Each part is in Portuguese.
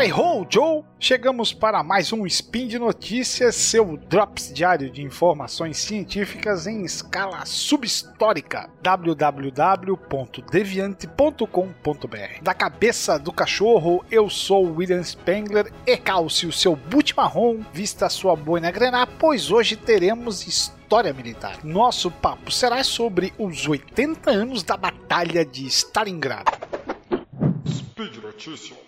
Howdy Ho, Joe! Chegamos para mais um Spin de Notícias, seu drops diário de informações científicas em escala subhistórica. www.deviante.com.br Da cabeça do cachorro, eu sou William Spengler e calce o seu boot marrom, vista sua boina grenar, pois hoje teremos história militar. Nosso papo será sobre os 80 anos da Batalha de Stalingrado. Speed Notícias.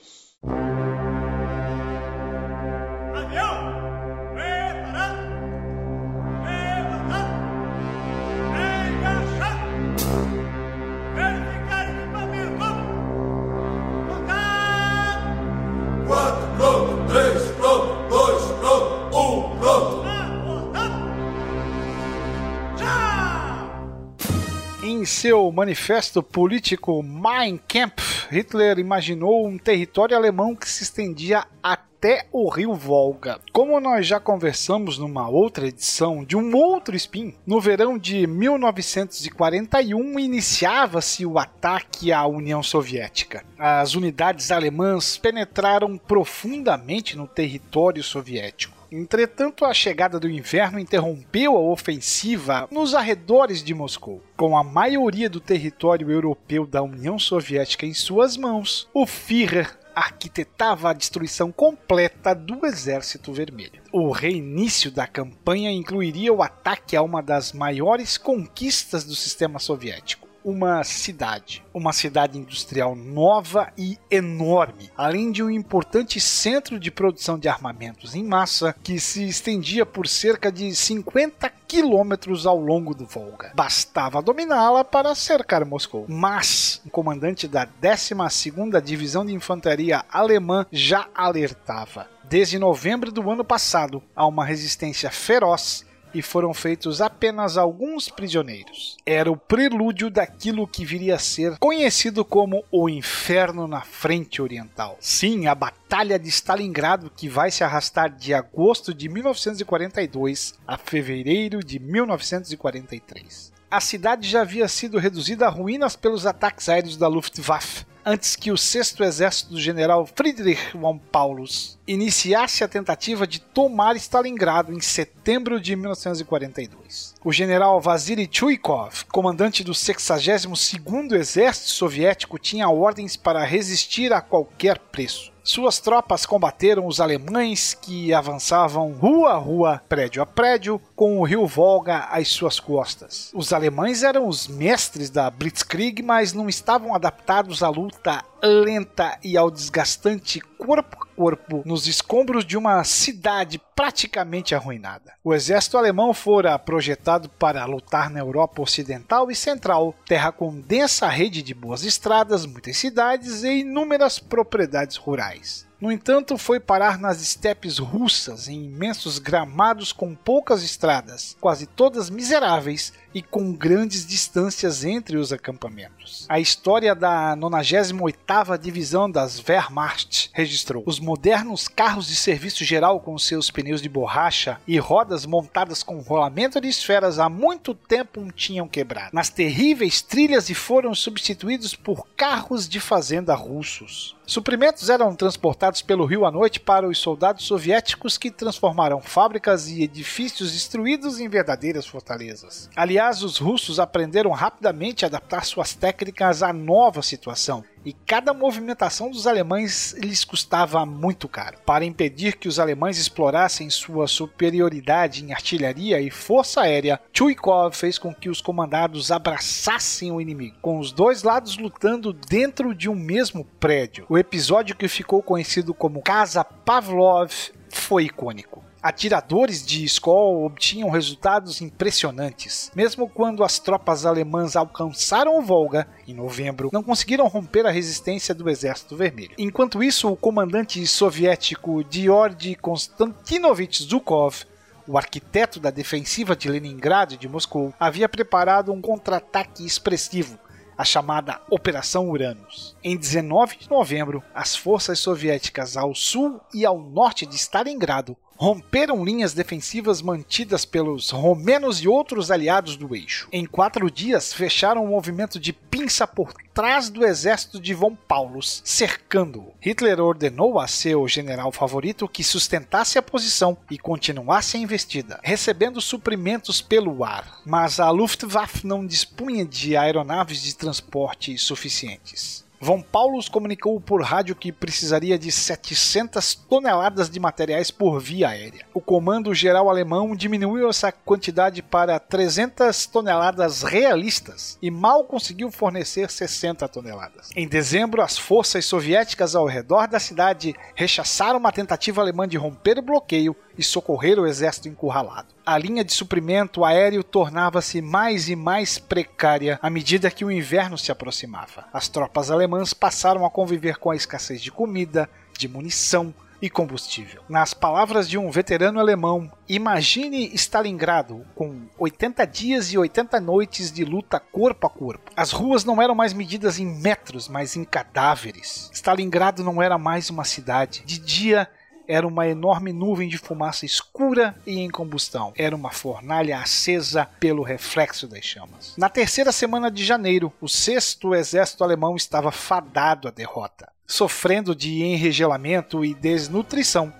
Em seu manifesto político Mein Kampf, Hitler imaginou um território alemão que se estendia até o rio Volga. Como nós já conversamos numa outra edição de um outro spin, no verão de 1941 iniciava-se o ataque à União Soviética. As unidades alemãs penetraram profundamente no território soviético. Entretanto, a chegada do inverno interrompeu a ofensiva nos arredores de Moscou. Com a maioria do território europeu da União Soviética em suas mãos, o Führer arquitetava a destruição completa do Exército Vermelho. O reinício da campanha incluiria o ataque a uma das maiores conquistas do sistema soviético uma cidade, uma cidade industrial nova e enorme, além de um importante centro de produção de armamentos em massa que se estendia por cerca de 50 quilômetros ao longo do Volga. Bastava dominá-la para cercar Moscou. Mas o comandante da 12ª Divisão de Infantaria Alemã já alertava. Desde novembro do ano passado, há uma resistência feroz e foram feitos apenas alguns prisioneiros. Era o prelúdio daquilo que viria a ser conhecido como o Inferno na Frente Oriental. Sim, a Batalha de Stalingrado, que vai se arrastar de agosto de 1942 a fevereiro de 1943. A cidade já havia sido reduzida a ruínas pelos ataques aéreos da Luftwaffe, antes que o 6 Exército do general Friedrich von Paulus iniciasse a tentativa de tomar Stalingrado em setembro de 1942. O general Vasily Chuikov, comandante do 62º Exército Soviético, tinha ordens para resistir a qualquer preço. Suas tropas combateram os alemães que avançavam rua a rua, prédio a prédio, com o rio Volga às suas costas. Os alemães eram os mestres da Blitzkrieg, mas não estavam adaptados à luta lenta e ao desgastante corpo a corpo nos escombros de uma cidade praticamente arruinada. O exército alemão fora projetado para lutar na Europa Ocidental e Central, terra com densa rede de boas estradas, muitas cidades e inúmeras propriedades rurais. No entanto, foi parar nas estepes russas, em imensos gramados com poucas estradas, quase todas miseráveis e com grandes distâncias entre os acampamentos. A história da 98ª Divisão das Wehrmacht registrou os modernos carros de serviço geral com seus pneus de borracha e rodas montadas com rolamento de esferas há muito tempo tinham quebrado. Nas terríveis trilhas e foram substituídos por carros de fazenda russos. Suprimentos eram transportados pelo rio à noite para os soldados soviéticos que transformaram fábricas e edifícios destruídos em verdadeiras fortalezas. Aliás, os russos aprenderam rapidamente a adaptar suas técnicas à nova situação. E cada movimentação dos alemães lhes custava muito caro. Para impedir que os alemães explorassem sua superioridade em artilharia e força aérea, Chuikov fez com que os comandados abraçassem o inimigo, com os dois lados lutando dentro de um mesmo prédio. O episódio que ficou conhecido como Casa Pavlov foi icônico. Atiradores de Skol obtinham resultados impressionantes. Mesmo quando as tropas alemãs alcançaram o Volga, em novembro, não conseguiram romper a resistência do Exército Vermelho. Enquanto isso, o comandante soviético Georgy Konstantinovich Zhukov o arquiteto da defensiva de Leningrado e de Moscou, havia preparado um contra-ataque expressivo, a chamada Operação Uranus. Em 19 de novembro, as forças soviéticas ao sul e ao norte de Stalingrado romperam linhas defensivas mantidas pelos romenos e outros aliados do eixo. Em quatro dias, fecharam um movimento de pinça por trás do exército de von Paulus, cercando-o. Hitler ordenou a seu general favorito que sustentasse a posição e continuasse a investida, recebendo suprimentos pelo ar. Mas a Luftwaffe não dispunha de aeronaves de transporte suficientes. Von Paulus comunicou por rádio que precisaria de 700 toneladas de materiais por via aérea. O comando geral alemão diminuiu essa quantidade para 300 toneladas realistas e mal conseguiu fornecer 60 toneladas. Em dezembro, as forças soviéticas ao redor da cidade rechaçaram uma tentativa alemã de romper o bloqueio e socorrer o exército encurralado. A linha de suprimento aéreo tornava-se mais e mais precária à medida que o inverno se aproximava. As tropas alemãs passaram a conviver com a escassez de comida, de munição e combustível. Nas palavras de um veterano alemão, imagine Stalingrado com 80 dias e 80 noites de luta corpo a corpo. As ruas não eram mais medidas em metros, mas em cadáveres. Stalingrado não era mais uma cidade. De dia era uma enorme nuvem de fumaça escura e em combustão. Era uma fornalha acesa pelo reflexo das chamas. Na terceira semana de janeiro, o sexto exército alemão estava fadado à derrota. Sofrendo de enregelamento e desnutrição,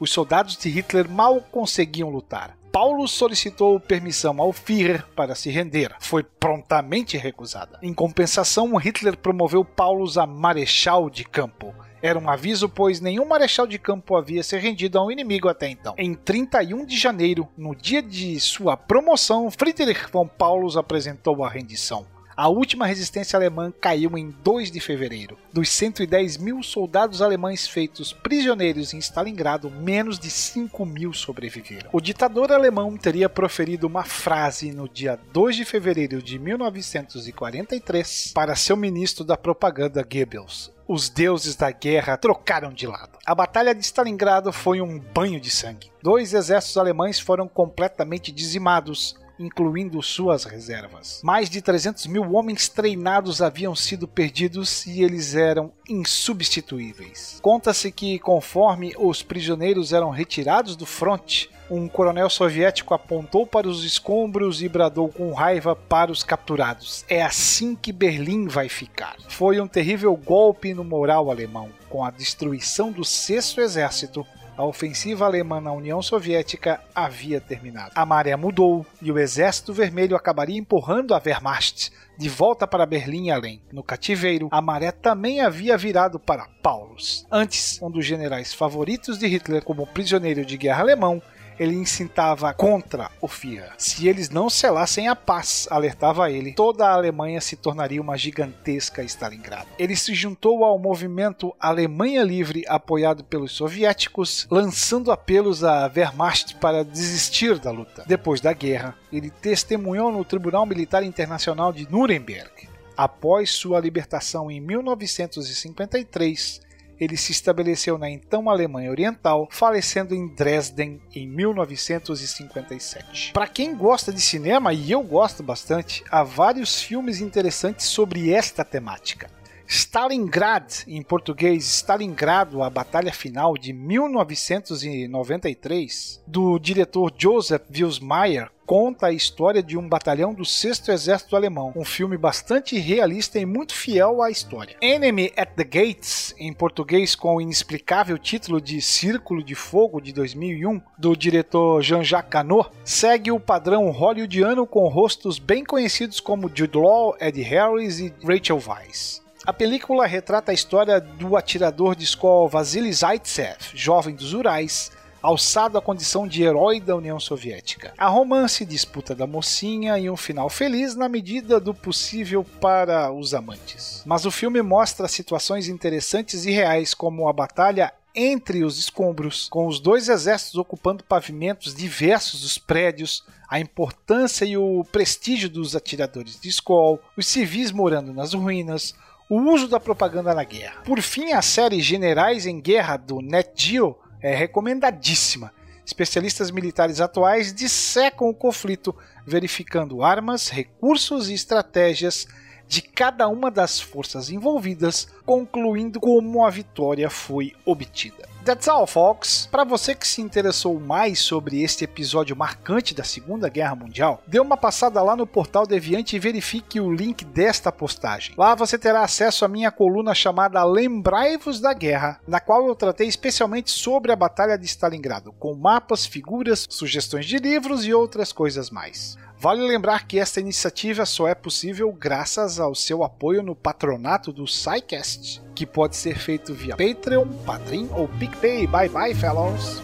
os soldados de Hitler mal conseguiam lutar. Paulo solicitou permissão ao Führer para se render. Foi prontamente recusada. Em compensação, Hitler promoveu Paulo a marechal de campo era um aviso, pois nenhum marechal de campo havia se rendido ao inimigo até então. Em 31 de janeiro, no dia de sua promoção, Friedrich von Paulus apresentou a rendição. A última resistência alemã caiu em 2 de fevereiro. Dos 110 mil soldados alemães feitos prisioneiros em Stalingrado, menos de 5 mil sobreviveram. O ditador alemão teria proferido uma frase no dia 2 de fevereiro de 1943 para seu ministro da propaganda Goebbels os deuses da guerra trocaram de lado. A Batalha de Stalingrado foi um banho de sangue. Dois exércitos alemães foram completamente dizimados, incluindo suas reservas. Mais de 300 mil homens treinados haviam sido perdidos e eles eram insubstituíveis. Conta-se que, conforme os prisioneiros eram retirados do fronte, um coronel soviético apontou para os escombros e bradou com raiva para os capturados: É assim que Berlim vai ficar. Foi um terrível golpe no moral alemão. Com a destruição do Sexto Exército, a ofensiva alemã na União Soviética havia terminado. A maré mudou e o Exército Vermelho acabaria empurrando a Wehrmacht de volta para Berlim e além. No cativeiro, a maré também havia virado para Paulus. Antes, um dos generais favoritos de Hitler como prisioneiro de guerra alemão, ele incitava contra o Führer. Se eles não selassem a paz, alertava ele, toda a Alemanha se tornaria uma gigantesca Stalingrado. Ele se juntou ao movimento Alemanha Livre, apoiado pelos soviéticos, lançando apelos à Wehrmacht para desistir da luta. Depois da guerra, ele testemunhou no Tribunal Militar Internacional de Nuremberg. Após sua libertação em 1953, ele se estabeleceu na então Alemanha Oriental, falecendo em Dresden em 1957. Para quem gosta de cinema, e eu gosto bastante, há vários filmes interessantes sobre esta temática. Stalingrad, em português Stalingrado, a Batalha Final de 1993, do diretor Joseph Wilsmeyer, conta a história de um batalhão do 6 Exército Alemão, um filme bastante realista e muito fiel à história. Enemy at the Gates, em português com o inexplicável título de Círculo de Fogo de 2001, do diretor Jean-Jacques Cano, segue o padrão hollywoodiano com rostos bem conhecidos como Jude Law, Ed Harris e Rachel Weisz. A película retrata a história do atirador de escola Vasily Zaitsev, jovem dos Urais, alçado à condição de herói da União Soviética. A romance disputa da mocinha e um final feliz na medida do possível para os amantes. Mas o filme mostra situações interessantes e reais como a batalha entre os escombros, com os dois exércitos ocupando pavimentos diversos dos prédios, a importância e o prestígio dos atiradores de escola, os civis morando nas ruínas, o uso da propaganda na guerra. Por fim, a série Generais em Guerra do Net Geo é recomendadíssima. Especialistas militares atuais dissecam o conflito, verificando armas, recursos e estratégias de cada uma das forças envolvidas, concluindo como a vitória foi obtida. That's all, folks. Para você que se interessou mais sobre este episódio marcante da Segunda Guerra Mundial, dê uma passada lá no portal Deviante e verifique o link desta postagem. Lá você terá acesso à minha coluna chamada Lembrai-vos da Guerra, na qual eu tratei especialmente sobre a Batalha de Stalingrado, com mapas, figuras, sugestões de livros e outras coisas mais. Vale lembrar que esta iniciativa só é possível graças ao seu apoio no patronato do SciCast, que pode ser feito via Patreon, Padrim ou PicPay. Bye bye, fellows!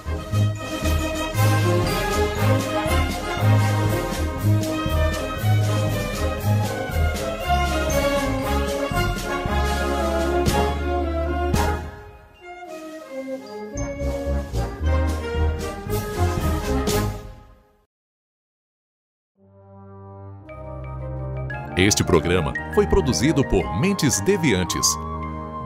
Este programa foi produzido por Mentes Deviantes.